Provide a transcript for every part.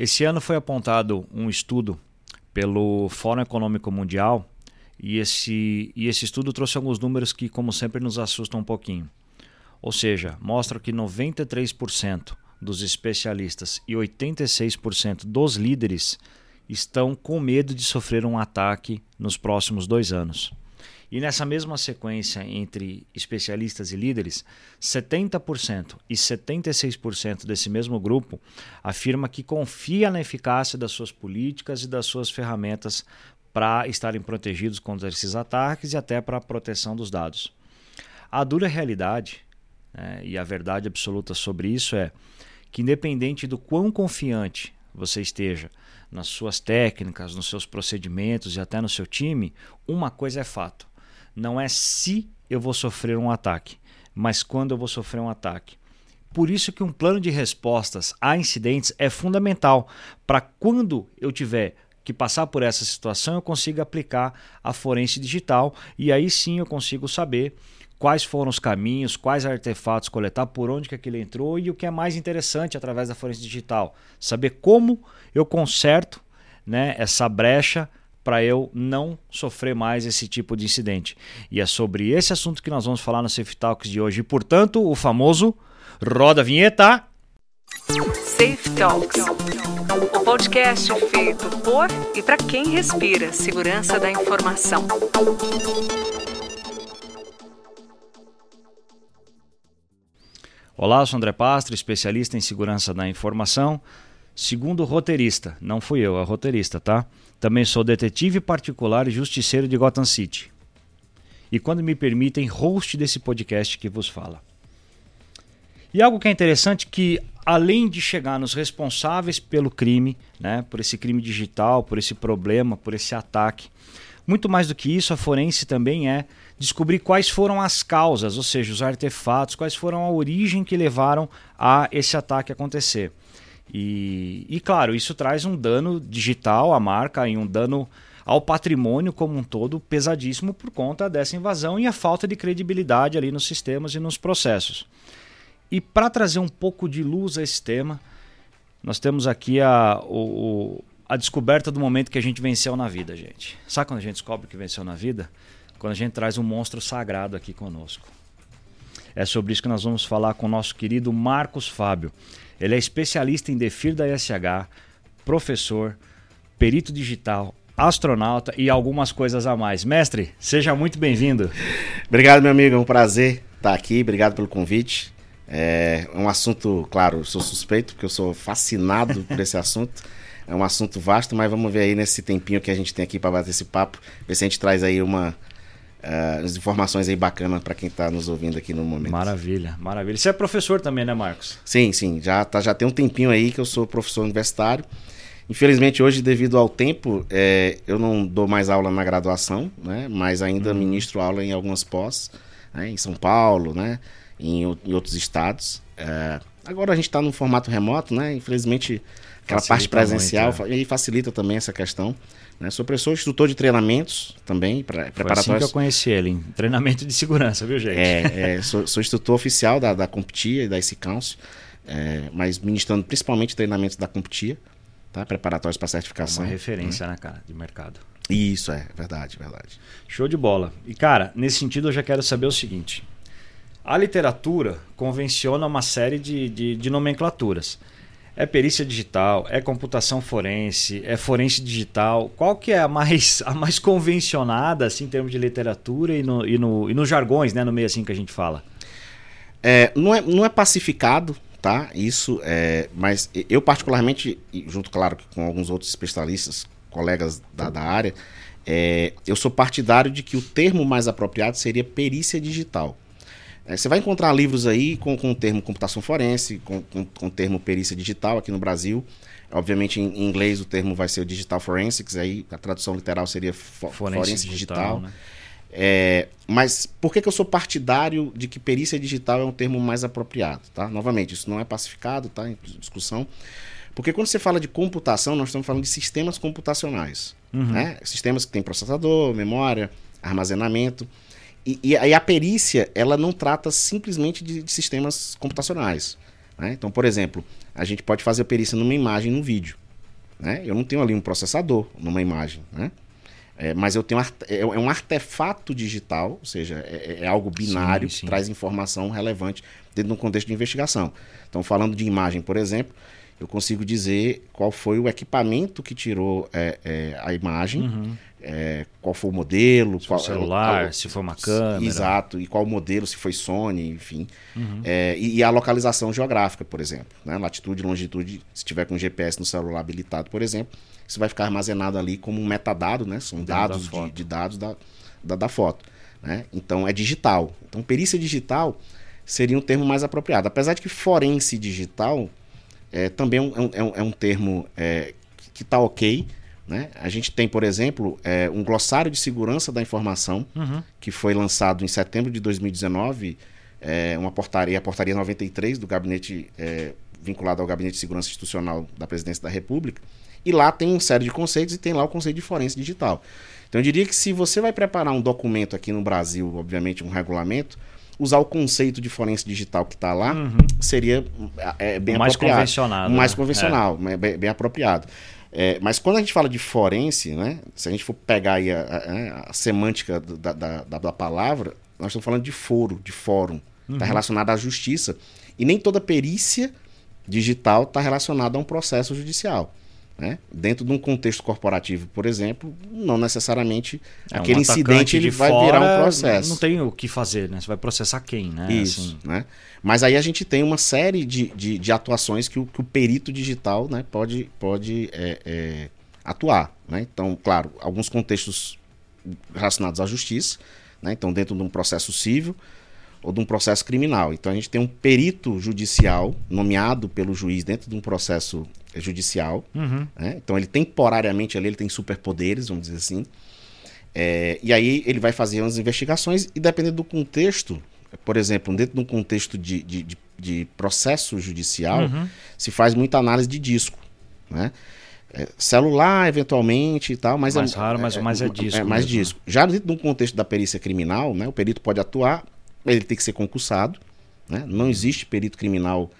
Esse ano foi apontado um estudo pelo Fórum Econômico Mundial e esse, e esse estudo trouxe alguns números que, como sempre, nos assustam um pouquinho. Ou seja, mostra que 93% dos especialistas e 86% dos líderes estão com medo de sofrer um ataque nos próximos dois anos. E nessa mesma sequência entre especialistas e líderes, 70% e 76% desse mesmo grupo afirma que confia na eficácia das suas políticas e das suas ferramentas para estarem protegidos contra esses ataques e até para a proteção dos dados. A dura realidade né, e a verdade absoluta sobre isso é que, independente do quão confiante você esteja nas suas técnicas, nos seus procedimentos e até no seu time, uma coisa é fato: não é se eu vou sofrer um ataque, mas quando eu vou sofrer um ataque. Por isso que um plano de respostas a incidentes é fundamental para quando eu tiver que passar por essa situação eu consiga aplicar a forense digital e aí sim eu consigo saber quais foram os caminhos, quais artefatos coletar, por onde que aquilo entrou e o que é mais interessante através da forense digital, saber como eu conserto né, essa brecha para eu não sofrer mais esse tipo de incidente. E é sobre esse assunto que nós vamos falar no Safe Talks de hoje. E, portanto, o famoso roda a vinheta. Safe Talks, o podcast feito por e para quem respira segurança da informação. Olá, eu sou André Pastro, especialista em segurança da informação. Segundo roteirista, não fui eu, é roteirista, tá? Também sou detetive particular e justiceiro de Gotham City. E quando me permitem, host desse podcast que vos fala. E algo que é interessante que além de chegar nos responsáveis pelo crime, né, por esse crime digital, por esse problema, por esse ataque, muito mais do que isso, a forense também é descobrir quais foram as causas, ou seja, os artefatos, quais foram a origem que levaram a esse ataque acontecer. E, e claro, isso traz um dano digital à marca e um dano ao patrimônio como um todo pesadíssimo por conta dessa invasão e a falta de credibilidade ali nos sistemas e nos processos. E para trazer um pouco de luz a esse tema, nós temos aqui a, o, a descoberta do momento que a gente venceu na vida, gente. Sabe quando a gente descobre que venceu na vida? Quando a gente traz um monstro sagrado aqui conosco. É sobre isso que nós vamos falar com o nosso querido Marcos Fábio. Ele é especialista em DEFIR da ISH, professor, perito digital, astronauta e algumas coisas a mais. Mestre, seja muito bem-vindo. Obrigado, meu amigo. É um prazer estar aqui. Obrigado pelo convite. É um assunto, claro, sou suspeito, porque eu sou fascinado por esse assunto. É um assunto vasto, mas vamos ver aí nesse tempinho que a gente tem aqui para bater esse papo, ver se a gente traz aí uma, uh, informações aí bacanas para quem está nos ouvindo aqui no momento. Maravilha, maravilha. Você é professor também, né, Marcos? Sim, sim. Já, tá, já tem um tempinho aí que eu sou professor universitário. Infelizmente, hoje, devido ao tempo, é, eu não dou mais aula na graduação, né? Mas ainda uhum. ministro aula em algumas pós, né? em São Paulo, né? Em, em outros estados. É, agora a gente está no formato remoto, né? Infelizmente, aquela facilita parte presencial muito, é. e facilita também essa questão. Né? Sou professor, instrutor de treinamentos também, pra, Foi preparatórios. assim que eu conheci ele, em treinamento de segurança, viu, gente? É, é sou, sou, instrutor oficial da, da Comptia e da IC Council, é, mas ministrando principalmente treinamentos da Comptia, tá? preparatórios para certificação. Uma referência, né, cara, de mercado. Isso, é verdade, verdade. Show de bola. E, cara, nesse sentido eu já quero saber o seguinte. A literatura convenciona uma série de, de, de nomenclaturas. É perícia digital, é computação forense, é forense digital. Qual que é a mais, a mais convencionada assim, em termos de literatura e no, e no, e nos jargões, né, no meio assim que a gente fala? É, não, é, não é pacificado, tá? Isso é. Mas eu, particularmente, junto, claro, com alguns outros especialistas, colegas da, da área, é, eu sou partidário de que o termo mais apropriado seria perícia digital. É, você vai encontrar livros aí com, com o termo computação forense, com, com, com o termo perícia digital aqui no Brasil. Obviamente, em inglês, o termo vai ser o digital forensics, aí a tradução literal seria fo forense, forense, digital. digital. Né? É, mas por que, que eu sou partidário de que perícia digital é um termo mais apropriado? Tá? Novamente, isso não é pacificado, tá? em discussão. Porque quando você fala de computação, nós estamos falando de sistemas computacionais. Uhum. Né? Sistemas que têm processador, memória, armazenamento. E, e, aí a perícia, ela não trata simplesmente de, de sistemas computacionais. Né? Então, por exemplo, a gente pode fazer a perícia numa imagem, num vídeo. Né? Eu não tenho ali um processador numa imagem. Né? É, mas eu tenho é, é um artefato digital, ou seja, é, é algo binário sim, sim. que traz informação relevante dentro de um contexto de investigação. Então, falando de imagem, por exemplo, eu consigo dizer qual foi o equipamento que tirou é, é, a imagem, uhum. é, qual foi o modelo, se qual foi celular, qual, se foi uma câmera, exato, e qual modelo, se foi Sony, enfim, uhum. e, e, a localização geográfica, por exemplo, né? latitude, longitude, se tiver com GPS no celular habilitado, por exemplo, isso vai ficar armazenado ali como um metadado, né? São dados de, de, dados da, da, da foto. Né? Então é digital. Então perícia digital seria um termo mais apropriado. Apesar de que forense digital é, também é um, é um, é um termo é, que está ok. Né? A gente tem, por exemplo, é, um glossário de segurança da informação uhum. que foi lançado em setembro de 2019, é, uma portaria, a portaria 93 do gabinete é, vinculado ao Gabinete de Segurança Institucional da Presidência da República, e lá tem uma série de conceitos e tem lá o conceito de forense digital. Então eu diria que se você vai preparar um documento aqui no Brasil, obviamente um regulamento, usar o conceito de forense digital que está lá uhum. seria é, bem mais apropriado. Convencionado, mais né? convencional, é. bem, bem, apropriado. É, mas quando a gente fala de forense, né, se a gente for pegar aí a, a, a semântica da, da, da, da, palavra, nós estamos falando de foro, de fórum. Está uhum. relacionado à justiça. E nem toda perícia digital está relacionada a um processo judicial. Né? Dentro de um contexto corporativo, por exemplo, não necessariamente é, aquele um incidente ele vai virar um processo. Não tem o que fazer, né? Você vai processar quem, né? Isso, assim. né? Mas aí a gente tem uma série de, de, de atuações que o, que o, perito digital né, pode, pode é, é, atuar. Né? Então, claro, alguns contextos relacionados à justiça, né? então dentro de um processo civil ou de um processo criminal. Então a gente tem um perito judicial nomeado pelo juiz dentro de um processo judicial. Uhum. Né? Então ele temporariamente ali ele tem superpoderes, vamos dizer assim. É, e aí ele vai fazer umas investigações e dependendo do contexto, por exemplo, dentro de um contexto de, de, de, de processo judicial, uhum. se faz muita análise de disco, né? É, celular, eventualmente e tal, mas mais é, raro, mas é, mais é disco. É mais mesmo. Né? disco. Já dentro de um contexto da perícia criminal, né, o perito pode atuar, ele tem que ser concursado, né? Não existe perito criminal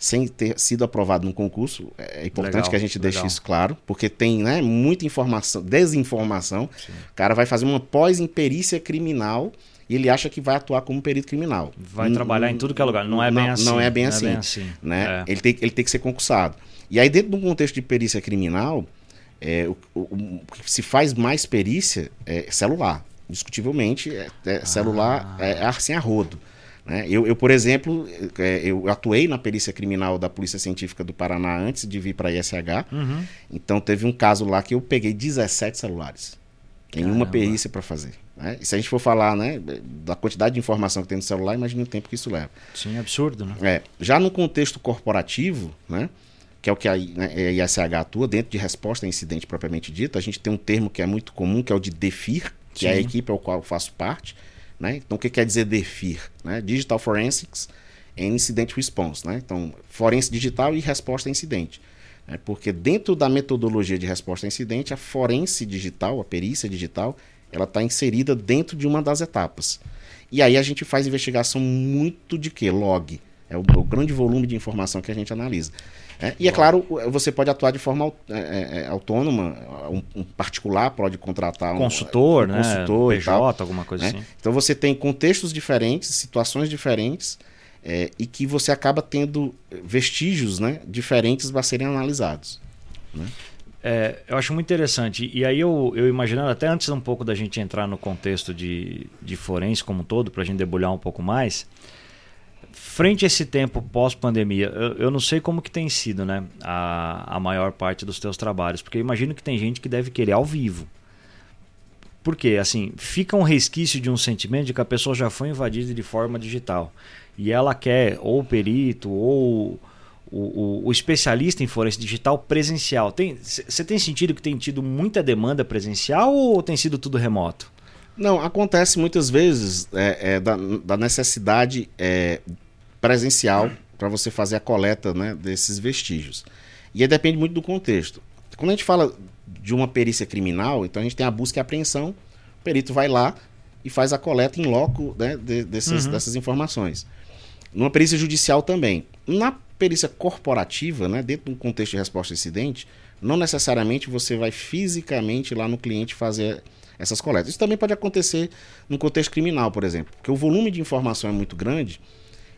sem ter sido aprovado num concurso. É importante legal, que a gente deixe legal. isso claro, porque tem né, muita informação, desinformação. Sim. O cara vai fazer uma pós em perícia criminal e ele acha que vai atuar como perito criminal. Vai N trabalhar em tudo que é lugar. Não é bem não, assim. Não é bem assim. É bem assim né? É. Ele, tem, ele tem que ser concursado. E aí, dentro de um contexto de perícia criminal, é, o, o, o, que se faz mais perícia é celular. Discutivelmente, é, é celular ah. é assim a rodo. Né? Eu, eu, por exemplo, é, eu atuei na perícia criminal da Polícia Científica do Paraná antes de vir para a ISH. Uhum. Então teve um caso lá que eu peguei 17 celulares em uma perícia para fazer. Né? E se a gente for falar né, da quantidade de informação que tem no celular, imagine o tempo que isso leva. Sim, absurdo, né? É, já no contexto corporativo, né, que é o que a, né, a ISH atua, dentro de resposta a incidente propriamente dito, a gente tem um termo que é muito comum, que é o de DEFIR, que Sim. é a equipe ao qual eu faço parte, né? Então, o que quer dizer DEFIR? Né? Digital Forensics and Incident Response. Né? Então, forense digital e resposta a incidente. Né? Porque dentro da metodologia de resposta a incidente, a forense digital, a perícia digital, ela está inserida dentro de uma das etapas. E aí a gente faz investigação muito de quê? Log. É o, o grande volume de informação que a gente analisa. É, e é claro, você pode atuar de forma é, é, é, autônoma, um, um, particular pode contratar um consultor, um, um né? consultor PJ, alguma coisa né? assim. Então você tem contextos diferentes, situações diferentes, é, e que você acaba tendo vestígios né, diferentes para serem analisados. Né? É, eu acho muito interessante. E aí eu, eu imaginando, até antes um pouco da gente entrar no contexto de, de forense como um todo, para a gente debulhar um pouco mais, frente a esse tempo pós-pandemia, eu, eu, não sei como que tem sido, né, a, a maior parte dos teus trabalhos, porque eu imagino que tem gente que deve querer ao vivo. Porque, assim, fica um resquício de um sentimento de que a pessoa já foi invadida de forma digital. E ela quer ou o perito ou o, o, o especialista em forense digital presencial. Você tem, tem sentido que tem tido muita demanda presencial ou tem sido tudo remoto? Não, acontece muitas vezes é, é, da, da, necessidade é, presencial para você fazer a coleta né, desses vestígios. E aí depende muito do contexto. Quando a gente fala de uma perícia criminal, então a gente tem a busca e a apreensão, o perito vai lá e faz a coleta em loco né, de, desses, uhum. dessas informações. Numa perícia judicial também. Na perícia corporativa, né, dentro de um contexto de resposta a incidente, não necessariamente você vai fisicamente lá no cliente fazer essas coletas. Isso também pode acontecer no contexto criminal, por exemplo, porque o volume de informação é muito grande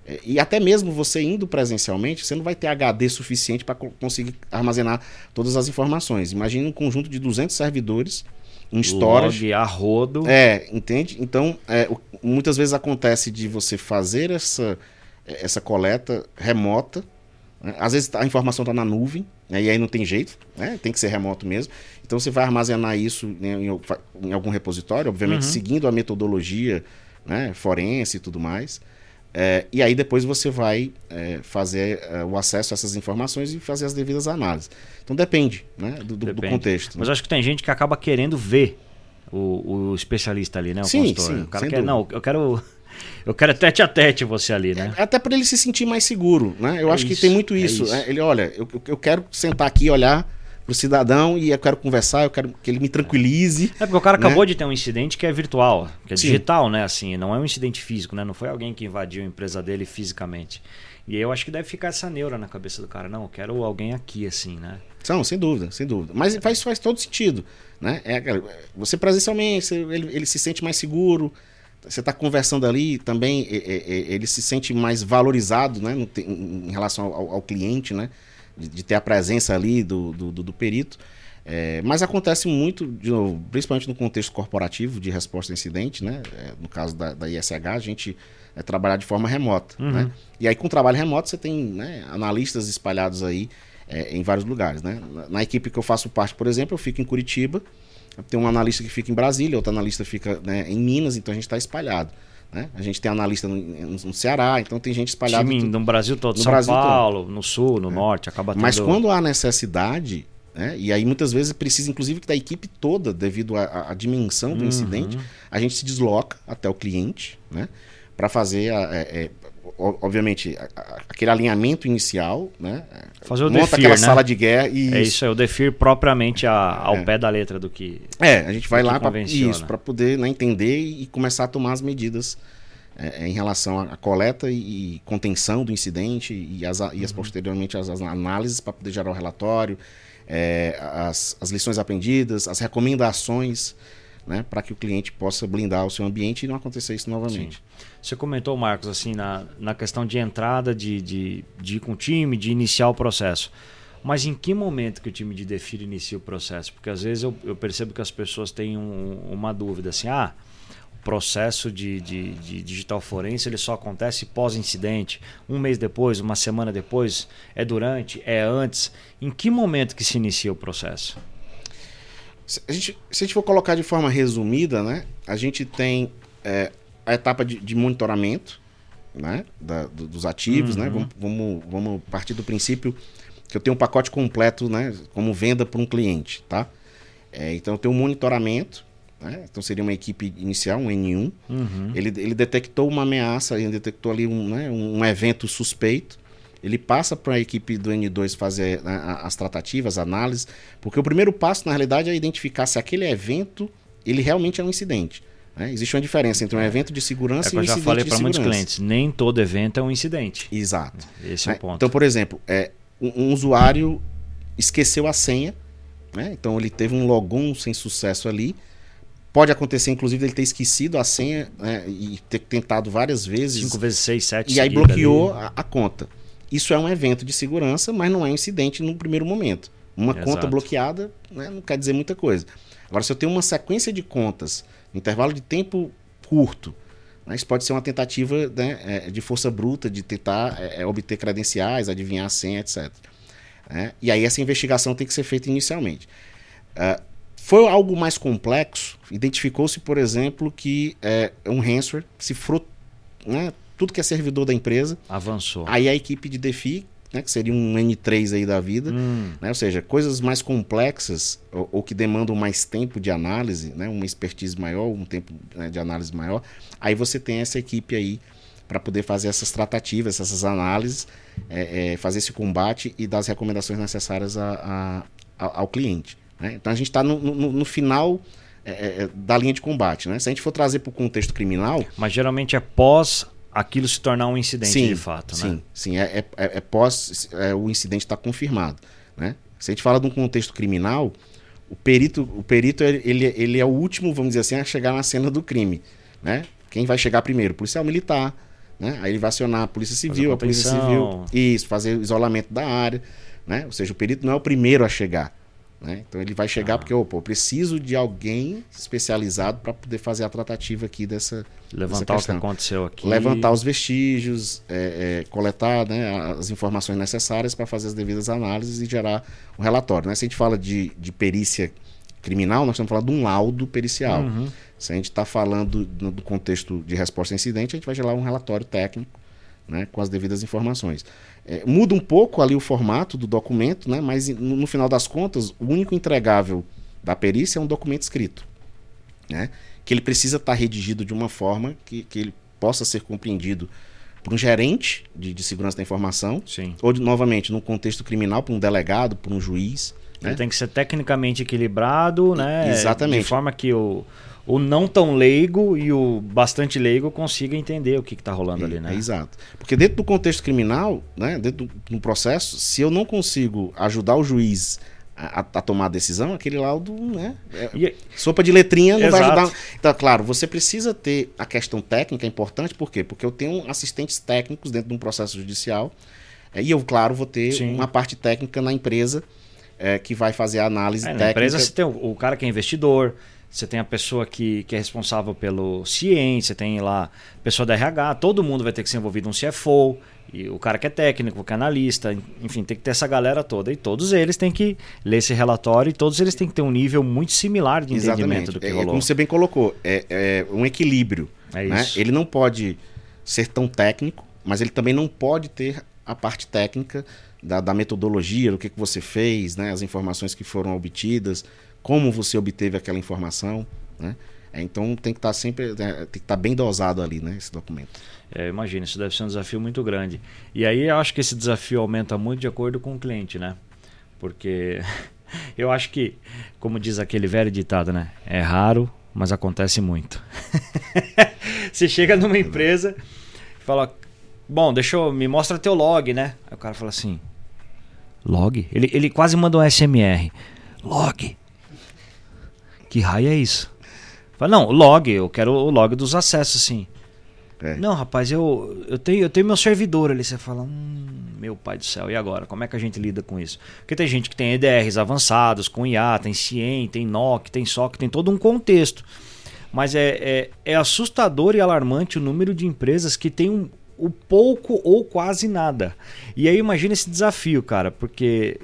é, e até mesmo você indo presencialmente, você não vai ter HD suficiente para conseguir armazenar todas as informações. Imagine um conjunto de 200 servidores em storage. Log a rodo. É, entende? Então, é, muitas vezes acontece de você fazer essa, essa coleta remota. Né? Às vezes a informação está na nuvem, né? e aí não tem jeito, né? tem que ser remoto mesmo. Então você vai armazenar isso em, em, em algum repositório, obviamente uhum. seguindo a metodologia né? forense e tudo mais. É, e aí depois você vai é, fazer é, o acesso a essas informações e fazer as devidas análises. Então depende, né, do, depende. do contexto. Mas né? acho que tem gente que acaba querendo ver o, o especialista ali, né? O sim, consultor. sim. O cara quer, dúvida. não, eu quero. Eu quero tete a tete você ali, né? É, até para ele se sentir mais seguro, né? Eu é acho isso, que tem muito isso. É isso. Né? Ele, olha, eu, eu quero sentar aqui, olhar pro cidadão e eu quero conversar, eu quero que ele me tranquilize. É porque o cara né? acabou de ter um incidente que é virtual, que é Sim. digital, né? Assim, não é um incidente físico, né? Não foi alguém que invadiu a empresa dele fisicamente. E eu acho que deve ficar essa neura na cabeça do cara. Não, eu quero alguém aqui, assim, né? Não, sem dúvida, sem dúvida. Mas faz, faz todo sentido. Né? É, você presencialmente, ele, ele se sente mais seguro. Você está conversando ali também, ele se sente mais valorizado né, em relação ao, ao cliente, né? de, de ter a presença ali do, do, do, perito. É, mas acontece muito, novo, principalmente no contexto corporativo de resposta a incidente, né? É, no caso da, da, ISH, a gente é trabalhar de forma remota. Uhum. Né? E aí, com trabalho remoto, você tem né, analistas espalhados aí é, em vários lugares. Né? Na, na, equipe que eu faço parte, por exemplo, eu fico em Curitiba, tem um analista que fica em Brasília, outro analista fica né, em Minas, então a gente está espalhado. Né? A gente tem analista no, no, Ceará, então tem gente espalhada. Time no Brasil todo, no São Brasil Paulo, todo. no Sul, no é. norte, acaba tendo... Mas quando há necessidade, né? e aí muitas vezes precisa, inclusive, que da equipe toda, devido à dimensão do uhum. incidente, a gente se desloca até o cliente, né? Para fazer a, é, é, obviamente, aquele alinhamento inicial, né? Fazer o Monta DEFIR, aquela né? sala de guerra e... É isso, é o DEFIR propriamente a, ao é. pé da letra do que É, a gente vai lá para isso, para poder né, entender e começar a tomar as medidas é, é em relação à coleta e, e, contenção do incidente e as, e as uhum. posteriormente as, as análises para poder gerar o relatório, é, as, as lições aprendidas, as recomendações né, para que o cliente possa blindar o seu ambiente e não acontecer isso novamente. Sim. Você comentou, Marcos, assim, na, na questão de entrada, de, de, de ir com o time, de iniciar o processo. Mas em que momento que o time de Defira inicia o processo? Porque às vezes eu, eu percebo que as pessoas têm um, uma dúvida assim, ah, o processo de, de, de digital forense ele só acontece pós-incidente, um mês depois, uma semana depois, é durante, é antes. Em que momento que se inicia o processo? Se a gente, se a gente for colocar de forma resumida, né, a gente tem é, a etapa de, de monitoramento né, da, do, dos ativos, né, uhum. né, vamos, vamos, vamos partir do princípio que eu tenho um pacote completo, né, como venda para um cliente, tá? É, então eu tenho um monitoramento, né, então seria uma equipe inicial, um N1, uhum. ele, ele detectou uma ameaça, ele detectou ali um, né, um evento suspeito, ele passa para a equipe do N2 fazer né, as tratativas, análises, porque o primeiro passo, na realidade, é identificar se aquele evento ele realmente é um incidente. Né? Existe uma diferença entre um evento de segurança é e um incidente de segurança. eu já falei para muitos clientes, nem todo evento é um incidente. Exato. Esse é o né? ponto. Então, por exemplo, é, um, um usuário esqueceu a senha, né? então ele teve um logon sem sucesso ali, Pode acontecer, inclusive, ele ter esquecido a senha né, e ter tentado várias vezes. Cinco vezes seis, sete. E aí bloqueou a, a, conta. Isso é um evento de segurança, mas não é um incidente no primeiro momento. Uma Exato. conta bloqueada né, não quer dizer muita coisa. Agora, se eu tenho uma sequência de contas, intervalo de tempo curto, né, isso pode ser uma tentativa né, é, de força bruta, de tentar é, é, obter credenciais, adivinhar a senha, etc. Né? E aí essa investigação tem que ser feita inicialmente. Uh, foi algo mais complexo, identificou-se, por exemplo, que é, um ransomware cifrou né, tudo que é servidor da empresa. Avançou. Aí a equipe de DeFi, né, que seria um N3 aí da vida, hum. né, ou seja, coisas mais complexas ou, ou, que demandam mais tempo de análise, né, uma expertise maior, um tempo né, de análise maior, aí você tem essa equipe aí para poder fazer essas tratativas, essas análises, é, é, fazer esse combate e dar as recomendações necessárias a, a, ao cliente. Né? Então a gente está no, no, no, final é, é, da linha de combate. Né? Se a gente for trazer para o contexto criminal. Mas geralmente é pós aquilo se tornar um incidente sim, de fato, sim, né? Sim, é, é, é pós é, o incidente está confirmado, né? Se a gente fala de um contexto criminal, o perito, o perito ele, ele é o último, vamos dizer assim, a chegar na cena do crime, né? Quem vai chegar primeiro? O policial militar, né? Aí ele vai acionar a polícia civil, a, polícia civil, isso, fazer o isolamento da área, né? Ou seja, o perito não é o primeiro a chegar. Né? Então ele vai chegar ah. porque opa, eu preciso de alguém especializado para poder fazer a tratativa aqui dessa. Levantar dessa o que aconteceu aqui. Levantar os vestígios, é, é, coletar né, as informações necessárias para fazer as devidas análises e gerar um relatório. Né? Se a gente fala de, de perícia criminal, nós estamos falando de um laudo pericial. Uhum. Se a gente está falando do, do contexto de resposta a incidente, a gente vai gerar um relatório técnico né, com as devidas informações. É, muda um pouco ali o formato do documento, né, mas no, no, final das contas, o único entregável da perícia é um documento escrito. Né, que ele precisa estar tá redigido de uma forma que, que ele possa ser compreendido por um gerente de, de segurança da informação, Sim. ou, de, novamente, num contexto criminal, por um delegado, por um juiz. Ele né? tem que ser tecnicamente equilibrado, né? Exatamente. De forma que o o não tão leigo e o bastante leigo consiga entender o que está rolando é, ali, né? É, exato. Porque dentro do contexto criminal, né, dentro do, do processo, se eu não consigo ajudar o juiz a, a, tomar a decisão, aquele laudo, né? É, e, sopa de letrinha não exato. vai ajudar. Então, claro, você precisa ter a questão técnica, é importante, por quê? Porque eu tenho assistentes técnicos dentro de um processo judicial, é, e eu, claro, vou ter Sim. uma parte técnica na empresa é, que vai fazer a análise é, técnica. Na empresa você tem o, o cara que é investidor, você tem a pessoa que, que é responsável pelo ciência, você tem lá a pessoa da RH, todo mundo vai ter que ser envolvido um CFO, e o cara que é técnico, que é analista, enfim, tem que ter essa galera toda. E todos eles têm que ler esse relatório e todos eles têm que ter um nível muito similar de entendimento Exatamente. do que é, rolou. Como você bem colocou, é, é um equilíbrio. É né? Ele não pode ser tão técnico, mas ele também não pode ter a parte técnica da, da metodologia, do que, que você fez, né? as informações que foram obtidas, como você obteve aquela informação, né? É, então tem que estar tá sempre, né, tem que estar tá bem dosado ali, né, esse documento. É, imagina, isso deve ser um desafio muito grande. E aí eu acho que esse desafio aumenta muito de acordo com o cliente, né? Porque eu acho que, como diz aquele velho ditado, né? É raro, mas acontece muito. você chega numa empresa e fala, bom, deixa eu, me mostra teu log, né? Aí o cara fala assim, log? Ele, ele quase manda um SMR. Log? Que raio é isso? Fala, não, log, eu quero o log dos acessos, sim. É. Não, rapaz, eu, eu, tenho, eu tenho meu servidor ali. Você fala, hum, meu pai do céu, e agora? Como é que a gente lida com isso? Porque tem gente que tem EDRs avançados, com IA, tem CIEM, tem NOC, tem SOC, tem todo um contexto. Mas é, é, é assustador e alarmante o número de empresas que tem um, o pouco ou quase nada. E aí imagina esse desafio, cara, porque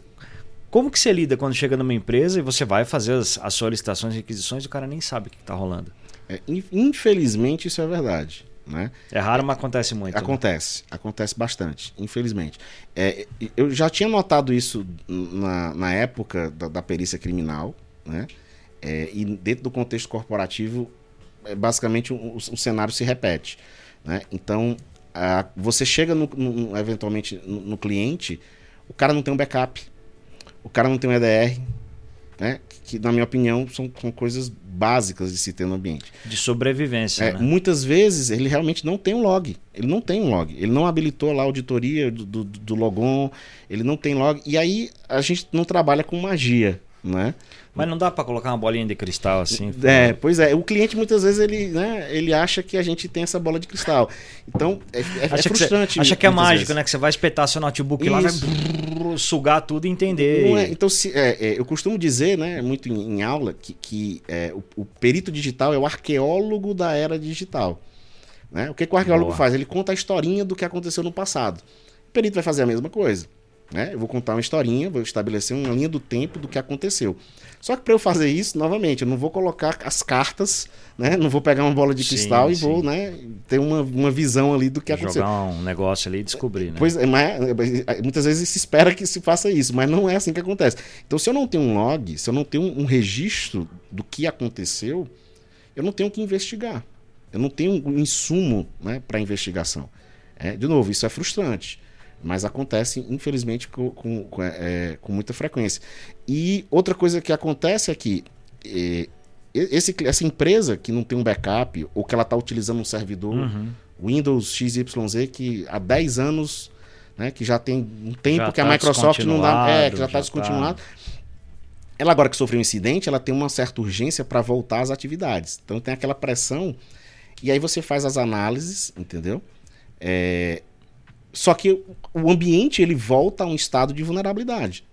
como que você lida quando chega numa empresa e você vai fazer as, as solicitações e requisições e o cara nem sabe o que está rolando? É, infelizmente isso é verdade. Né? É raro, mas acontece muito. Né? Acontece, né? acontece bastante, infelizmente. É, eu já tinha notado isso na, na época da, da perícia criminal, né? É, e dentro do contexto corporativo, é, basicamente o, o, cenário se repete. Né? Então, a, você chega no, no, eventualmente no, no cliente, o cara não tem um backup o cara não tem um EDR, né? Que, na minha opinião, são, são coisas básicas de se ter no ambiente. De sobrevivência. É, né? Muitas vezes ele realmente não tem um log. Ele não tem um log. Ele não habilitou lá a auditoria do, do, do logon. Ele não tem log. E aí a gente não trabalha com magia, né? Mas não dá para colocar uma bolinha de cristal assim? É, pois é. O cliente muitas vezes ele, né, ele acha que a gente tem essa bola de cristal. Então é, é, é frustrante. Você, acha que é mágico, vezes. né? Que você vai espetar seu notebook Isso. lá, vai brrr, sugar tudo e entender. É, então, se, é, é, eu costumo dizer, né, muito em, em aula, que, que é, o, o, perito digital é o arqueólogo da era digital. Né? O que, que o arqueólogo Boa. faz? Ele conta a historinha do que aconteceu no passado. O perito vai fazer a mesma coisa. Né? Eu vou contar uma historinha, vou estabelecer uma linha do tempo do que aconteceu. Só que para eu fazer isso, novamente, eu não vou colocar as cartas, né? Não vou pegar uma bola de cristal sim, e sim. vou, né, ter uma, uma visão ali do que Jogar aconteceu. Jogar um negócio ali e descobrir, né? Pois é, mas é, muitas vezes se espera que se faça isso, mas não é assim que acontece. Então, se eu não tenho um log, se eu não tenho um, registro do que aconteceu, eu não tenho que investigar. Eu não tenho um insumo, né, para investigação. É, de novo, isso é frustrante mas acontece, infelizmente, com, com, com, é, com, muita frequência. E outra coisa que acontece é que é, esse, essa empresa que não tem um backup, ou que ela está utilizando um servidor uhum. Windows XYZ que há 10 anos, né, que já tem um tempo Já que a tá Microsoft não dá, é, que já está já descontinuado. Ela agora que sofreu um incidente, ela tem uma certa urgência para voltar às atividades. Então tem aquela pressão e aí você faz as análises, entendeu? É, Só que o ambiente ele volta a um estado de vulnerabilidade.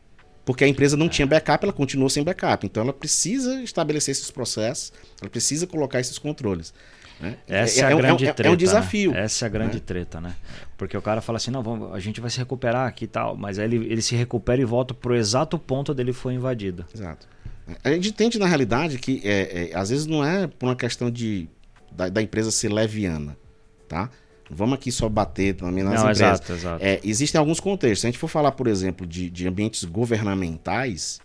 Porque a empresa não tinha backup, ela continuou sem backup. Então ela precisa estabelecer esses processos, ela precisa colocar esses controles. né? Essa é, a um- grande é um- treta. É um desafio. Né? Essa é a grande né? treta, né? Porque o cara fala assim, não, vamos, a gente vai se recuperar aqui e tal, mas aí ele, ele se recupera e volta pro exato ponto onde ele foi invadido. Exato. A gente entende na realidade que é, é, às vezes não é por uma questão de da, da empresa ser leviana, tá? Vamos aqui só bater também nas não, empresas. exato, exato. É, existem alguns contextos. Se a gente for falar, por exemplo, de, de ambientes governamentais,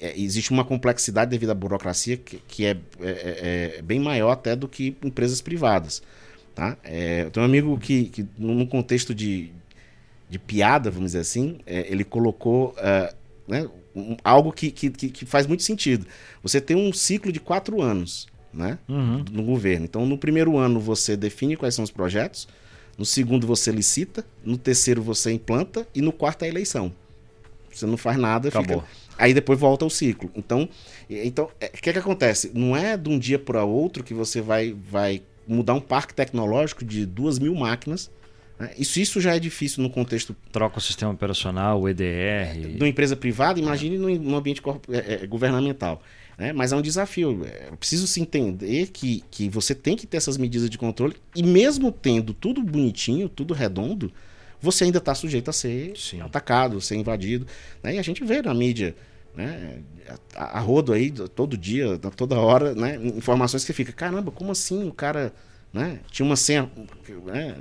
é, existe uma complexidade devido à burocracia que, que é, é- é- é bem maior até do que empresas privadas. Tá? É, eu tenho um amigo que, que num contexto de, de piada, vamos dizer assim, ele colocou né, um- algo que, que- que faz muito sentido. Você tem um ciclo de quatro anos né, Uhum. no governo. Então, no primeiro ano você define quais são os projetos, no segundo você licita, no terceiro você implanta e no quarto é a eleição. Você não faz nada, Acabou. fica. Aí depois volta o ciclo. Então, então, é, o que, que acontece? Não é de um dia para outro que você vai, vai mudar um parque tecnológico de duas mil máquinas. né? Isso, isso já é difícil no contexto Troca o sistema operacional, o EDR. de uma empresa privada, imagine no, no ambiente é, é, governamental. Né? Mas é um desafio. É preciso se entender que, que você tem que ter essas medidas de controle e mesmo tendo tudo bonitinho, tudo redondo, você ainda está sujeito a ser Sim. atacado, ser invadido. né? E a gente vê na mídia, né? a, a rodo aí, todo dia, toda hora, né? informações que fica, caramba, como assim o cara né? tinha uma senha... Né?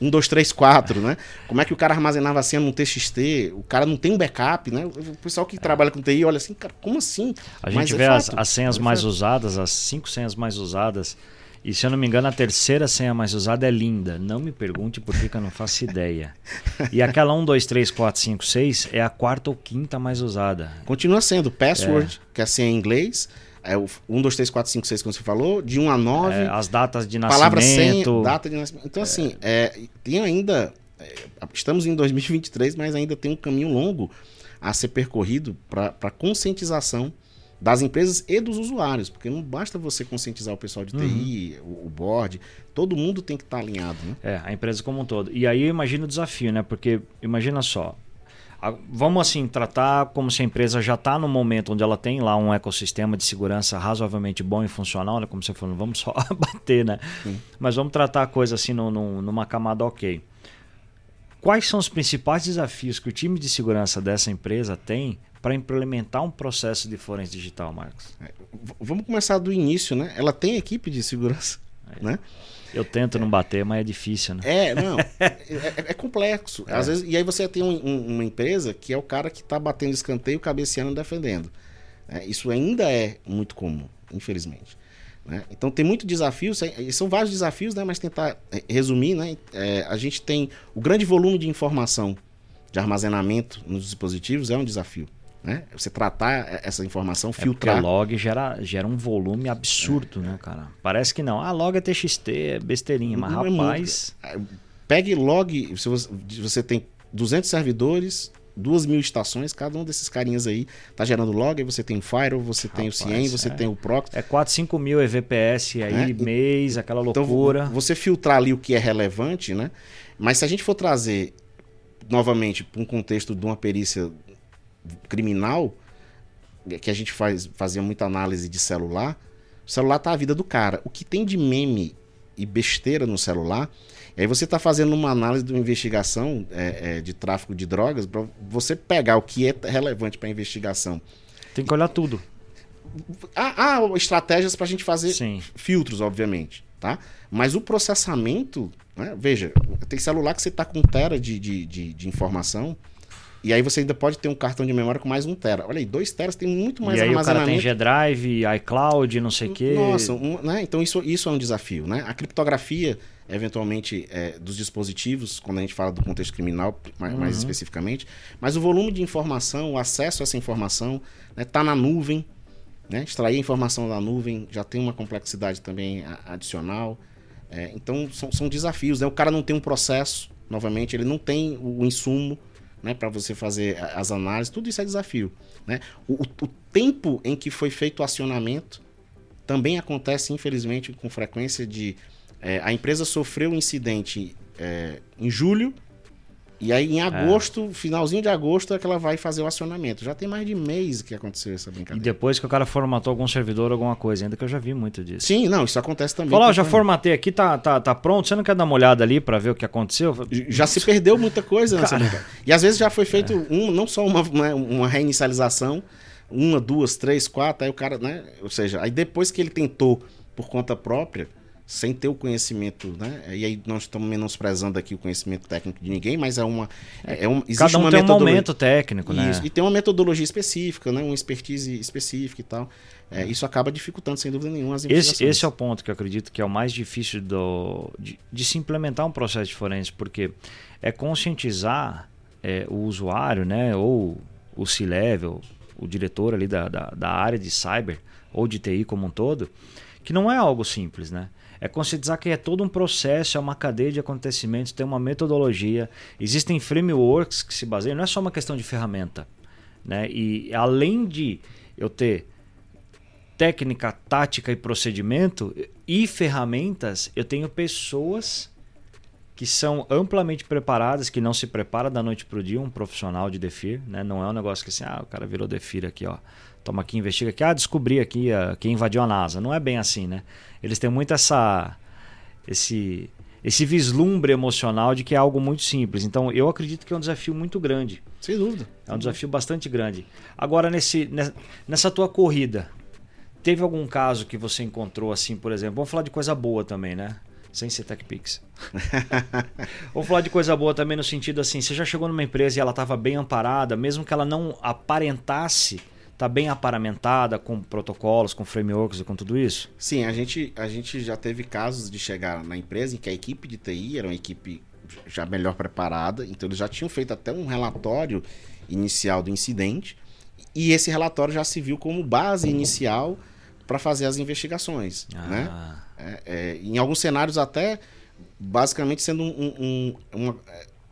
1, 2, 3, 4, né? Como é que o cara armazenava a senha num TXT? O cara não tem um backup, né? O pessoal que trabalha com TI olha assim, cara, como assim? A Mas gente é vê as, fato, as senhas é mais fato. usadas, as cinco senhas mais usadas. E se eu não me engano, a terceira senha mais usada é linda. Não me pergunte por que, que eu não faço ideia. E aquela 1, 2, 3, 4, 5, 6 é a quarta ou quinta mais usada. Continua sendo password, que é a senha em inglês, é o 1, 2, 3, 4, 5, 6, como você falou, de 1 a 9, É, as datas de palavra senha, nascimento. data de nascimento. Então, assim, é, tem ainda. é, estamos em 2023, mas ainda tem um caminho longo a ser percorrido para a conscientização das empresas e dos usuários, porque não basta você conscientizar o pessoal de TI, o, o board, todo mundo tem que estar alinhado, né? É, a empresa como um todo. E aí eu imagino o desafio, né? Porque imagina só. Vamos assim tratar como se a empresa já está no momento onde ela tem lá um ecossistema de segurança razoavelmente bom e funcional, né? Como você falou, vamos só bater, né? Mas vamos tratar a coisa assim no- no- numa camada ok. Quais são os principais desafios que o time de segurança dessa empresa tem para implementar um processo de forense digital, Marcos? V- vamos começar do início, né? Ela tem equipe de segurança, né? Eu tento não bater, mas é difícil, né? É, não. é, é- é complexo. Às vezes, e aí você tem um- um- uma empresa que é o cara que está batendo escanteio, cabeceando e defendendo. É, isso ainda é muito comum, infelizmente. né? Então tem muito desafio, são vários desafios, né? Mas tentar é, resumir, né? É, a gente tem o grande volume de informação de armazenamento nos dispositivos é um desafio. Né? Você tratar essa informação, É porque filtrar. log gera, gera um volume absurdo, né, cara? Parece que não. Ah, log é TXT, é besteirinha, mas é rapaz. Pegue log, se você, você tem 200 servidores, 2 mil estações, cada um desses carinhas aí tá gerando log, aí você tem o Firewall, você tem o Rapaz, CIEM, você é. tem o Proxy. É 4, 5 mil EVPS aí, É, mês, aquela Então, loucura. você filtrar ali o que é relevante, né? Mas se a gente for trazer novamente para um contexto de uma perícia criminal, que a gente faz, fazia muita análise de celular, o celular tá a vida do cara. O que tem de meme e besteira no celular, e aí você tá fazendo uma análise de uma investigação é, é, de tráfico de drogas, para você pegar o que é relevante para a investigação. Tem que olhar tudo. Há, há estratégias para a gente fazer Sim. filtros, obviamente, tá? Mas o processamento, né? veja, tem celular que você tá com tera de, de, de, de informação e aí você ainda pode ter um cartão de memória com mais um tera. Olha aí, dois teras tem muito mais e aí o cara tem armazenamento. G-Drive, iCloud, não sei o quê. Nossa, um- né? então isso, isso é um desafio, né? A criptografia, eventualmente, é, dos dispositivos, quando a gente fala do contexto criminal, mais, mais Uhum. especificamente, mas o volume de informação, o acesso a essa informação, né, tá na nuvem, né? Extrair a informação da nuvem já tem uma complexidade também adicional. É, então são, são desafios. Né? O cara não tem um processo, novamente, ele não tem o insumo né, para você fazer as análises, tudo isso é desafio. Né? O, o, tempo em que foi feito o acionamento também acontece, infelizmente, com frequência de é, a empresa sofreu um incidente é, em julho, e aí em é. agosto, é. finalzinho de agosto, é que ela vai fazer o acionamento. Já tem mais de mês que aconteceu essa brincadeira. E depois que o cara formatou algum servidor, alguma coisa, ainda que eu já vi muito disso. Sim, não, isso acontece também. Falou, já formatei aqui, tá, tá, tá pronto, você não quer dar uma olhada ali para ver o que aconteceu? Já se perdeu muita coisa nessa brincadeira. E às vezes já foi feito é. um, não só uma, uma, uma reinicialização, uma, duas, três, quatro, aí o cara, né? Ou seja, aí depois que ele tentou por conta própria, sem ter o conhecimento, né? E aí nós estamos menosprezando aqui o conhecimento técnico de ninguém, mas é uma é, é um, existe Cada um uma tem um momento técnico, né? Isso, e tem uma metodologia específica, né? Uma expertise específica e tal. É, isso acaba dificultando, sem dúvida nenhuma, as esse, esse é o ponto que eu acredito que é o mais difícil do, de, de se implementar um processo de forense, porque é conscientizar é, o usuário, né? Ou o C-Level, o diretor ali da, da, da área de cyber ou de TI como um todo, que não é algo simples, né? É conscientizar que é todo um processo, é uma cadeia de acontecimentos, tem uma metodologia, existem frameworks que se baseiam, não é só uma questão de ferramenta. Né? E além de eu ter técnica, tática e procedimento e ferramentas, eu tenho pessoas que são amplamente preparadas, que não se prepara da noite para o dia, um profissional de DEFIR, né? não é um negócio que assim, ah, o cara virou DEFIR aqui, ó, toma aqui, investiga aqui, ah, descobri aqui uh, quem invadiu a NASA. Não é bem assim, né? Eles têm muito essa esse esse vislumbre emocional de que é algo muito simples. Então, eu acredito que é um desafio muito grande. Sem dúvida. É um desafio bastante grande. Agora, nesse, nessa tua corrida, teve algum caso que você encontrou assim, por exemplo? Vamos falar de coisa boa também, né? Sem ser TechPix. Vamos falar de coisa boa também no sentido assim, você já chegou numa empresa e ela estava bem amparada, mesmo que ela não aparentasse está bem aparamentada com protocolos, com frameworks e com tudo isso? Sim, a gente, a gente já teve casos de chegar na empresa em que a equipe de TI era uma equipe já melhor preparada, então eles já tinham feito até um relatório inicial do incidente e esse relatório já se viu como base inicial para fazer as investigações, ah. né? É, é, em alguns cenários até basicamente sendo um, um, uma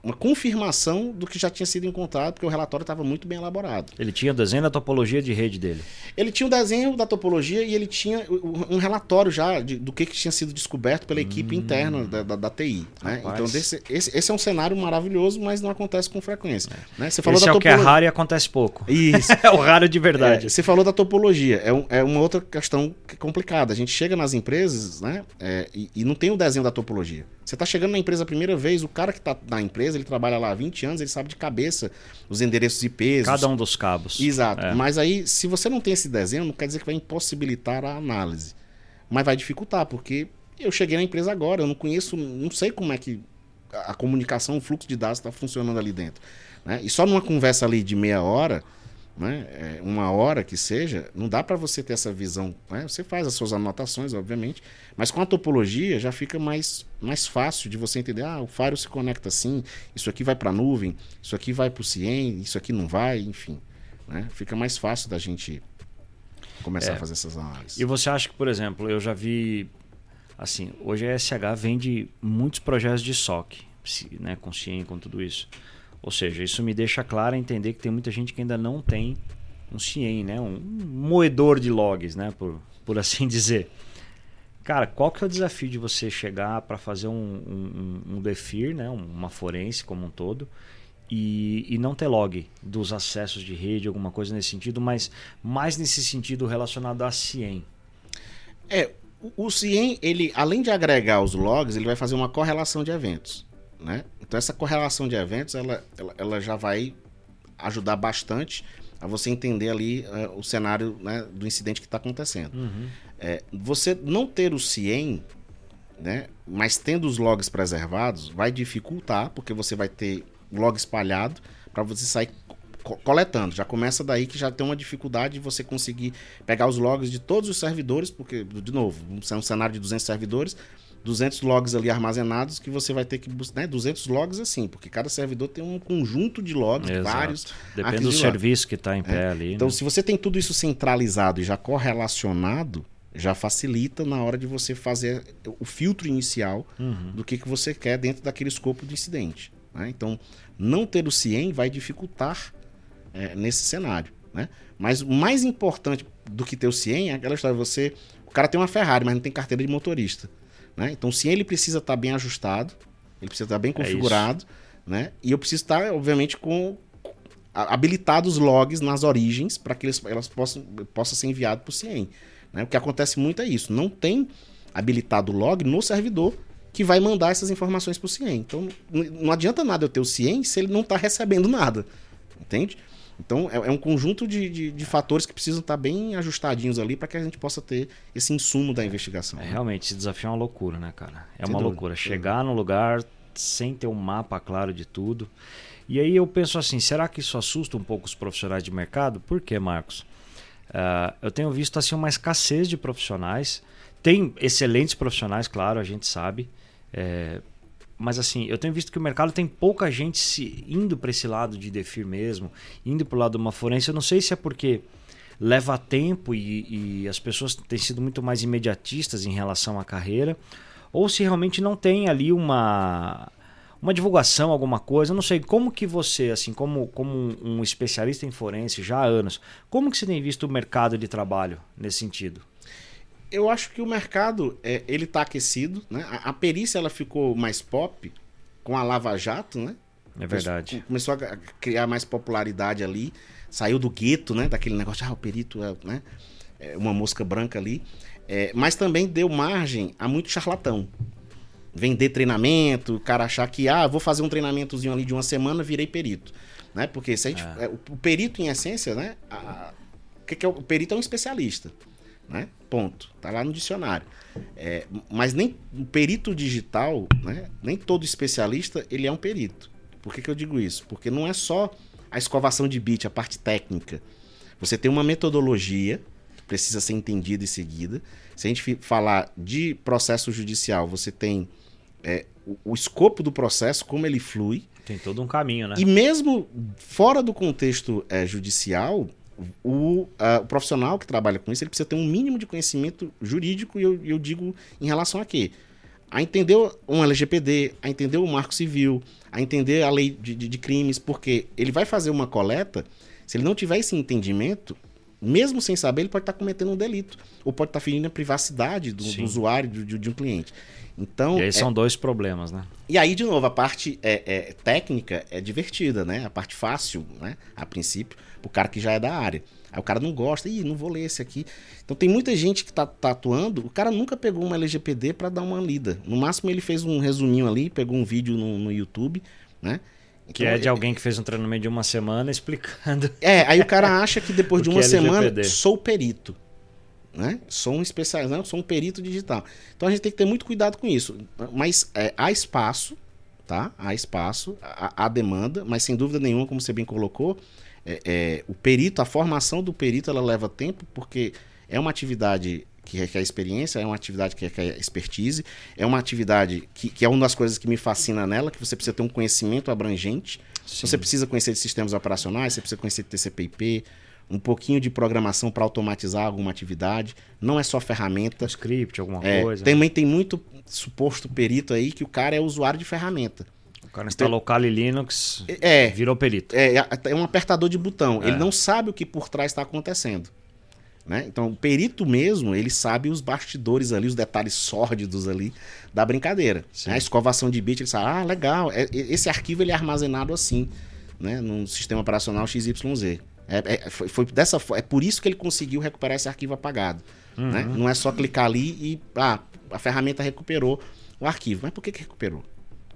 uma confirmação do que já tinha sido encontrado, porque o relatório estava muito bem elaborado. Ele tinha o desenho da topologia de rede dele? Ele tinha o desenho da topologia e ele tinha um relatório já de, do que, que tinha sido descoberto pela equipe hum. interna da, da, da TI. Né? Então, desse, esse, esse, é um cenário maravilhoso, mas não acontece com frequência. É. Né? Você falou esse da é topologia... o que é raro e acontece pouco. Isso. é o raro de verdade. É, você falou da topologia. É, um, é uma outra questão complicada. A gente chega nas empresas né, é, e, e não tem o desenho da topologia. Você está chegando na empresa a primeira vez, o cara que está na empresa, ele trabalha lá há 20 anos, ele sabe de cabeça os endereços IPs. Cada um dos cabos. Exato. É. Mas aí, se você não tem esse desenho, não quer dizer que vai impossibilitar a análise. Mas vai dificultar, porque eu cheguei na empresa agora, eu não conheço, não sei como é que a comunicação, o fluxo de dados está funcionando ali dentro. Né? E só numa conversa ali de meia hora, né, é, uma hora que seja, não dá para você ter essa visão. Né? Você faz as suas anotações, obviamente, mas com a topologia já fica mais, mais fácil de você entender. Ah, o Fire se conecta assim, isso aqui vai para a nuvem, isso aqui vai para o CIEM, isso aqui não vai, enfim. Né? Fica mais fácil da gente começar é, a fazer essas análises. E você acha que, por exemplo, eu já vi. Assim, hoje a SH vende muitos projetos de SOC, né, com CIEM, com tudo isso. Ou seja, isso me deixa claro entender que tem muita gente que ainda não tem um CIEM, né? um moedor de logs, né? por, por assim dizer. Cara, qual que é o desafio de você chegar para fazer um, um, um DEFIR, né? uma forense como um todo, e, e, não ter log dos acessos de rede, alguma coisa nesse sentido, mas mais nesse sentido relacionado a CIEM? É, o CIEM, ele, além de agregar os logs, ele vai fazer uma correlação de eventos. Né? Então essa correlação de eventos ela, ela, ela já vai ajudar bastante a você entender ali uh, o cenário né, do incidente que está acontecendo. Uhum. É, você não ter o CIEM, né, mas tendo os logs preservados, vai dificultar, porque você vai ter log espalhado para você sair co coletando. Já começa daí que já tem uma dificuldade de você conseguir pegar os logs de todos os servidores, porque, de novo, é um cenário de 200 servidores, 200 logs ali armazenados que você vai ter que buscar, né? 200 logs assim, porque cada servidor tem um conjunto de logs, Exato. vários. Depende do de serviço que está em pé é. ali. Então, né? se você tem tudo isso centralizado e já correlacionado, já facilita na hora de você fazer o filtro inicial Uhum. do que, que você quer dentro daquele escopo do incidente. né? Então, não ter o CIEM vai dificultar é, nesse cenário. Né? Mas o mais importante do que ter o CIEM é aquela história, você. O cara tem uma Ferrari, mas não tem carteira de motorista. Né? Então o CIEM ele precisa estar bem ajustado, ele precisa estar bem configurado, né? E eu preciso estar, obviamente, com habilitados logs nas origens para que eles, elas possam, possa ser enviado para o CIEM. Né? O que acontece muito é isso. Não tem habilitado o log no servidor que vai mandar essas informações para o CIEM. Então não adianta nada eu ter o CIEM se ele não está recebendo nada. Entende? Então é, é um conjunto de, de, de fatores que precisam estar bem ajustadinhos ali para que a gente possa ter esse insumo da investigação. É, realmente, esse desafio é uma loucura, né, cara? É Sem uma dúvida, loucura. Chegar no lugar sem ter um mapa claro de tudo. E aí eu penso assim, será que isso assusta um pouco os profissionais de mercado? Por quê, Marcos? Ah, eu tenho visto assim uma escassez de profissionais. Tem excelentes profissionais, claro, a gente sabe. É, mas assim, eu tenho visto que o mercado tem pouca gente se indo para esse lado de DEFIR mesmo, indo para o lado de uma forense. Eu não sei se é porque leva tempo e, e as pessoas têm sido muito mais imediatistas em relação à carreira, ou se realmente não tem ali uma uma divulgação, alguma coisa. Eu não sei como que você, assim, como, como um, especialista em forense já há anos, como que você tem visto o mercado de trabalho nesse sentido? Eu acho que o mercado é, ele está aquecido, né? A, a perícia ela ficou mais pop com a Lava Jato, né? É verdade. Começou a a criar mais popularidade ali, saiu do gueto, né? Daquele negócio, ah, o perito é, né? é uma mosca branca ali. É, mas também deu margem a muito charlatão. Vender treinamento, o cara achar que, ah, vou fazer um treinamentozinho ali de uma semana, virei perito. Né? Porque se a gente, é, o, o perito, em essência, né? a- que, que é o, o perito é um especialista. Né? Ponto. Tá lá no dicionário. É, mas nem o perito digital, né? Nem todo especialista ele é um perito. Por que, que eu digo isso? Porque não é só a escovação de bit, a parte técnica. Você tem uma metodologia que precisa ser entendida e seguida. Se a gente falar de processo judicial, você tem é, o, o escopo do processo, como ele flui. Tem todo um caminho, né? E mesmo fora do contexto é, judicial, o, ah, o profissional que trabalha com isso, ele precisa ter um mínimo de conhecimento jurídico, e eu, eu digo em relação a quê? A entender um LGPD, a entender o marco civil, a entender a lei de, de- de crimes, porque ele vai fazer uma coleta, se ele não tiver esse entendimento, mesmo sem saber, ele pode estar cometendo um delito, ou pode estar ferindo a privacidade do, do usuário, de, de- um cliente. Então, E aí é- são dois problemas, né? e aí, de novo, a parte é, é, técnica é divertida, né? A parte fácil, né? A princípio, pro cara que já é da área. Aí o cara não gosta, ih, não vou ler esse aqui. Então tem muita gente que tá, tá atuando, o cara nunca pegou uma LGPD para dar uma lida. No máximo ele fez um resuminho ali, pegou um vídeo no, no YouTube, né? Que Então, é de alguém que fez um treinamento de uma semana explicando. É, aí o cara acha que depois de que uma é semana, sou perito. Né? Sou um especialista, não, sou um perito digital. Então a gente tem que ter muito cuidado com isso. Mas é, há espaço, tá? Há espaço, há, há demanda, mas sem dúvida nenhuma, como você bem colocou, é, é, o perito, a formação do perito, ela leva tempo, porque é uma atividade que requer experiência, é uma atividade que requer expertise, é uma atividade que, que é uma das coisas que me fascina nela, que você precisa ter um conhecimento abrangente. Sim. Você precisa conhecer de sistemas operacionais, você precisa conhecer de TCP/IP, um pouquinho de programação para automatizar alguma atividade. Não é só ferramenta. Um script, alguma É, coisa. também tem muito suposto perito aí que o cara é usuário de ferramenta. O cara instalou o Kali Linux, É, virou perito. é, é um apertador de botão. É. Ele não sabe o que por trás está acontecendo. Né? Então, o perito mesmo, ele sabe os bastidores ali, os detalhes sórdidos ali da brincadeira. Né? A escovação de bit, ele sabe, ah, legal, é- esse arquivo ele é armazenado assim, né? num sistema operacional XYZ. É, é, foi, foi dessa, é por isso que ele conseguiu recuperar esse arquivo apagado. Né? Não é só clicar ali e ah, a ferramenta recuperou o arquivo. Mas por que, que recuperou?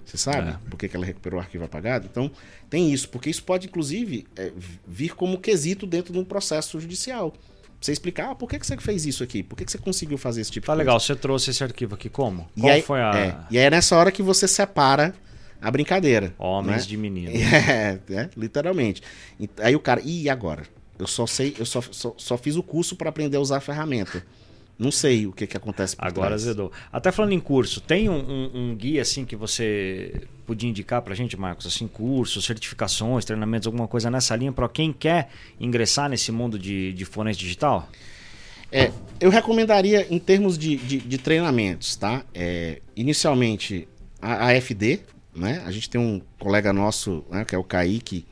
Você sabe É. por que, que ela recuperou o arquivo apagado? Então, tem isso, porque isso pode, inclusive, é, vir como quesito dentro de um processo judicial. Você explicar, ah, por que, que você fez isso aqui? Por que, que você conseguiu fazer esse tipo Tá de legal, você trouxe esse arquivo aqui como? coisa? Qual e aí, foi a. é, e aí é nessa hora que você separa a brincadeira. Homens né? de menino. É, é, literalmente. E aí o cara, e agora? Eu só sei, eu só, só, só fiz o curso para aprender a usar a ferramenta. Não sei o que, que acontece por Agora trás. azedou. Até falando em curso, tem um, um- um guia assim que você podia indicar pra gente, Marcos? Assim, cursos, certificações, treinamentos, alguma coisa nessa linha para quem quer ingressar nesse mundo de, de forense digital? É, eu recomendaria em termos de, de, de treinamentos, tá? É, inicialmente a, a, FD, né? A gente tem um colega nosso, né, que é o Kaique,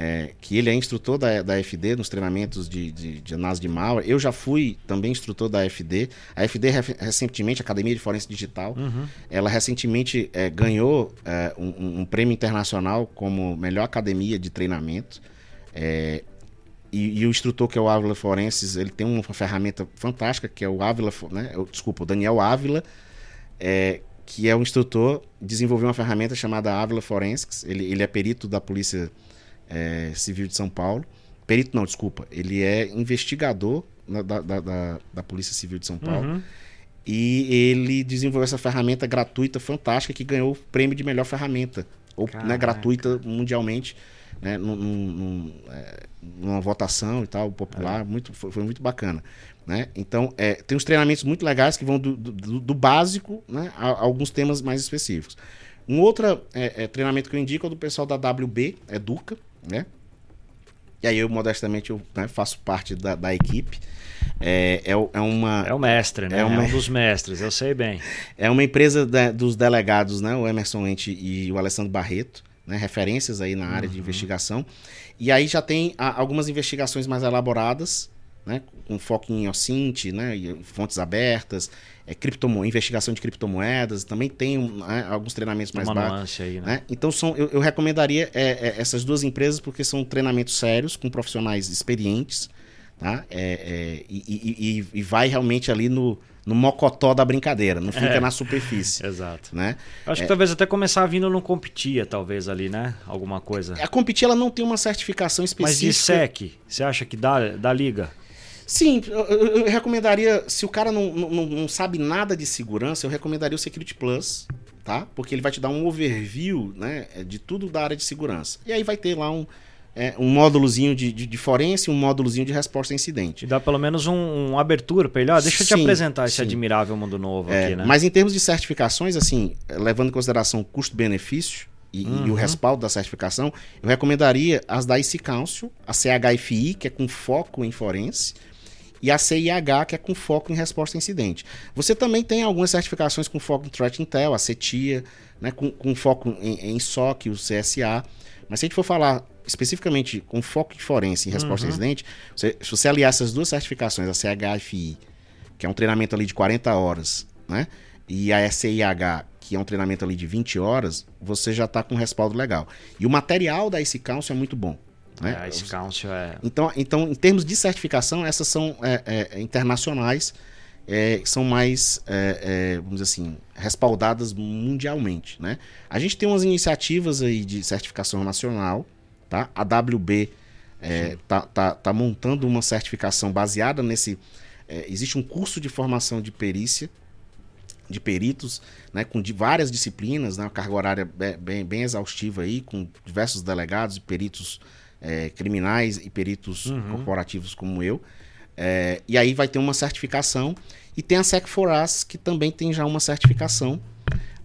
é, que ele é instrutor da, da FD nos treinamentos de, de, de análise de malware. Eu já fui também instrutor da FD. A FD, recentemente, Academia de Forense Digital, uhum. ela recentemente é, ganhou é, um, um, prêmio internacional como melhor academia de treinamento. É, e, e, o instrutor, que é o Ávila Forenses, ele tem uma ferramenta fantástica, que é o Ávila, né? Desculpa, o Daniel Ávila, é, que é um instrutor, desenvolveu uma ferramenta chamada Ávila Forensics. Ele, ele é perito da Polícia é, Civil de São Paulo. Perito não, desculpa. Ele é investigador na, da, da, da, Polícia Civil de São Paulo. Uhum. E ele desenvolveu essa ferramenta gratuita, fantástica, que ganhou o prêmio de melhor ferramenta. Ou né, gratuita mundialmente né, num, num, é, numa votação e tal, popular, é. muito, foi, foi, muito bacana. Né? Então, é, tem uns treinamentos muito legais que vão do, do, do básico né, a, a, alguns temas mais específicos. Um outro é, é, treinamento que eu indico é do pessoal da WB, Educa, né? E aí eu, modestamente, eu né, faço parte da, da equipe. É, é, é, uma... É o mestre, né? É, uma... é um dos mestres, eu sei bem. É uma empresa de, dos delegados, né? O Emerson Ente e o Alessandro Barreto né, referências aí na área uhum. de investigação. E aí já tem a, algumas investigações mais elaboradas, né, com foco em OSINT, né, fontes abertas, é, criptomo, investigação de criptomoedas, também tem né, alguns treinamentos mais básicos. Aí, né? né? Então são, eu, eu recomendaria é, é, essas duas empresas porque são treinamentos sérios, com profissionais experientes, tá? É, é e, e, e, vai realmente ali no, no mocotó da brincadeira, não fica é. na superfície. Exato. Né? Acho que é. talvez até começar vindo no Competia, talvez ali, né? Alguma coisa. A Competia ela não tem uma certificação específica. Mas de SEC, você acha que dá, dá liga? Sim, eu, eu, recomendaria, se o cara não, não, não sabe nada de segurança, eu recomendaria o Security Plus, tá? Porque ele vai te dar um overview né, de tudo da área de segurança. E aí vai ter lá um, é, um módulozinho de, de, de, forense, um módulozinho de resposta a incidente. Dá pelo menos um, um abertura para ele. Deixa eu te apresentar esse admirável mundo novo é, aqui, né? Mas em termos de certificações, assim, levando em consideração o custo-benefício e, uhum. e, o uhum. respaldo da certificação, eu recomendaria as da IC Council, a CHFI, que é com foco em forense, e a CIH, que é com foco em resposta a incidente. Você também tem algumas certificações com foco em Threat Intel, a CETIA, né, com, com foco em, em SOC, o CSA. Mas se a gente for falar especificamente com foco em forense em resposta uhum. a incidente, você, se você aliar essas duas certificações, a CHFI, que é um treinamento ali de 40 horas, né? E a SIH, que é um treinamento ali de 20 horas, você já está com um respaldo legal. E o material da IC Council é muito bom. Né? É, é... Então, então, em termos de certificação, essas são é, é, internacionais, é, são mais, é, é, vamos dizer assim, respaldadas mundialmente. Né? A gente tem umas iniciativas aí de certificação nacional, Tá? A WB é, tá, tá, tá, montando uma certificação baseada nesse. É, existe um curso de formação de perícia, de peritos, né, com de várias disciplinas, né, uma carga horária bem, bem exaustiva aí, com diversos delegados e peritos é, criminais e peritos uhum. corporativos como eu. É, e aí vai ter uma certificação. E tem a Sec4As, que também tem já uma certificação.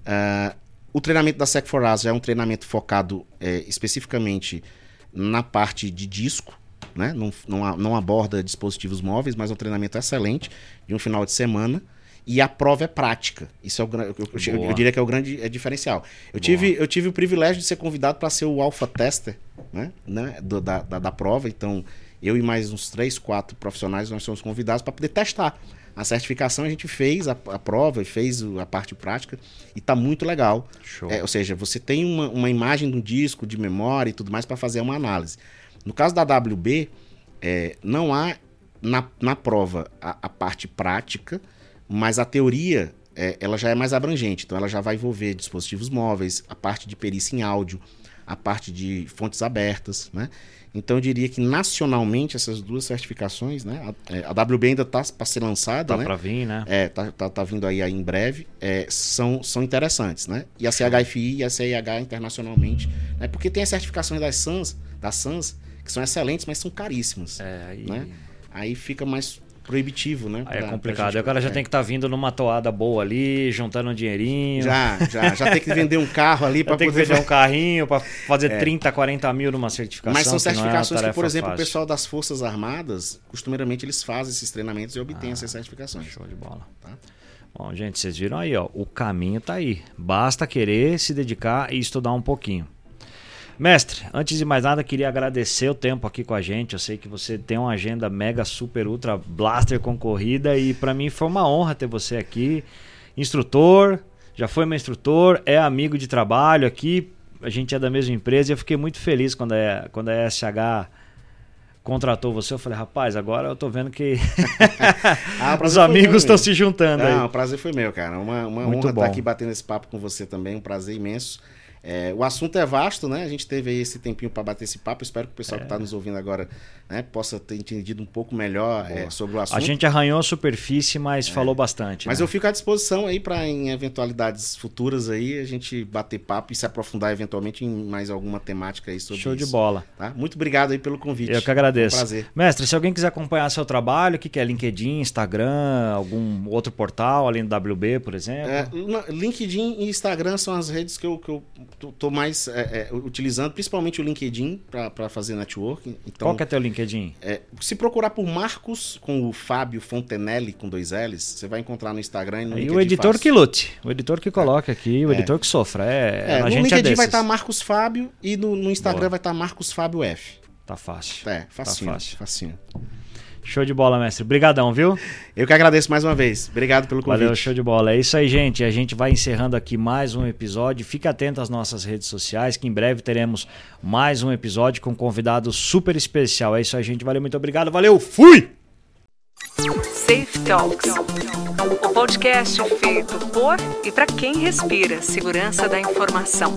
Uh, o treinamento da Sec 4 As é um treinamento focado é, especificamente na parte de disco, né? não, não, não, aborda dispositivos móveis, mas é um treinamento excelente de um final de semana. E a prova é prática. Isso é o, eu, eu, eu diria que é o grande é diferencial. Eu tive, eu tive o privilégio de ser convidado para ser o alpha tester né? né? Do, da, da, da prova. Então, eu e mais uns três, quatro profissionais, nós somos convidados para poder testar a certificação a gente fez a, a prova e fez a parte prática e tá muito legal. É, ou seja, você tem uma, uma imagem do disco, de memória e tudo mais para fazer uma análise. No caso da WB, é, não há na, na prova a, a parte prática, mas a teoria é, ela já é mais abrangente. Então ela já vai envolver dispositivos móveis, a parte de perícia em áudio, a parte de fontes abertas, né? Então eu diria que nacionalmente essas duas certificações, né? A, é, a WB ainda está para ser lançada, tá né? para vir, né? É, tá, tá, tá vindo aí, aí em breve. É, são, são interessantes, né? E a CHFI e a CIH internacionalmente, né? Porque tem as certificações das SANS, das SANS, que são excelentes, mas são caríssimas. É, aí... Né? aí fica mais proibitivo, né? É complicado. o cara já é. tem que estar vindo numa toada boa ali, juntando um dinheirinho. Já, já, já tem que vender um carro ali para tem que poder vender um carrinho para fazer 30, 40 mil numa certificação. Mas são é certificações que, por exemplo, o fácil. pessoal das Forças Armadas, costumeiramente eles fazem esses treinamentos e obtêm Ah, essas certificações. Show de bola. Tá. Bom, gente, vocês viram aí, ó. O caminho tá aí. Basta querer se dedicar e estudar um pouquinho. Mestre, antes de mais nada, queria agradecer o tempo aqui com a gente. Eu sei que você tem uma agenda mega, super, ultra blaster concorrida e para mim foi uma honra ter você aqui. Instrutor, já foi meu instrutor, é amigo de trabalho aqui. A gente é da mesma empresa e eu fiquei muito feliz quando a, quando a SH contratou você. Eu falei, rapaz, agora eu tô vendo que Ah, os amigos estão se juntando aí. Não, o prazer foi meu, cara. Uma, uma Muito honra bom. estar aqui batendo esse papo com você também, um prazer imenso. É, o assunto é vasto, né? A gente teve aí esse tempinho para bater esse papo. Espero que o pessoal que É. está nos ouvindo agora né, possa ter entendido um pouco melhor é, sobre o assunto. A gente arranhou a superfície, mas falou bastante. Mas né? eu fico à disposição aí para em eventualidades futuras aí a gente bater papo e se aprofundar eventualmente em mais alguma temática aí sobre Show de isso. bola. Tá? Muito obrigado aí pelo convite. Eu que agradeço. Um prazer. Mestre, se alguém quiser acompanhar seu trabalho, o que, que é LinkedIn, Instagram, algum outro portal, além do WB, por exemplo? É, LinkedIn e Instagram são as redes que eu, que eu tô, mais é, é, utilizando, principalmente o LinkedIn para fazer networking. Então, Qual que é teu LinkedIn? é, se procurar por Marcos com o Fábio Fontenelle com dois L's, você vai encontrar no Instagram e no E LinkedIn. o editor fácil. que lute, o editor que coloca aqui, o É. editor que sofra. É, É, no é LinkedIn vai estar Marcos Fábio e no, no Instagram Boa. vai estar Marcos Fábio F. Tá fácil. É, facinho, fácil. facinho. Show de bola, mestre. Brigadão, viu? Eu que agradeço mais uma vez. Obrigado pelo convite. Valeu, show de bola. É isso aí, gente. A gente vai encerrando aqui mais um episódio. Fique atento às nossas redes sociais, que em breve teremos mais um episódio com um convidado super especial. É isso aí, gente. Valeu, muito obrigado. Valeu, fui! Safe Talks. O podcast feito por e para quem respira segurança da informação.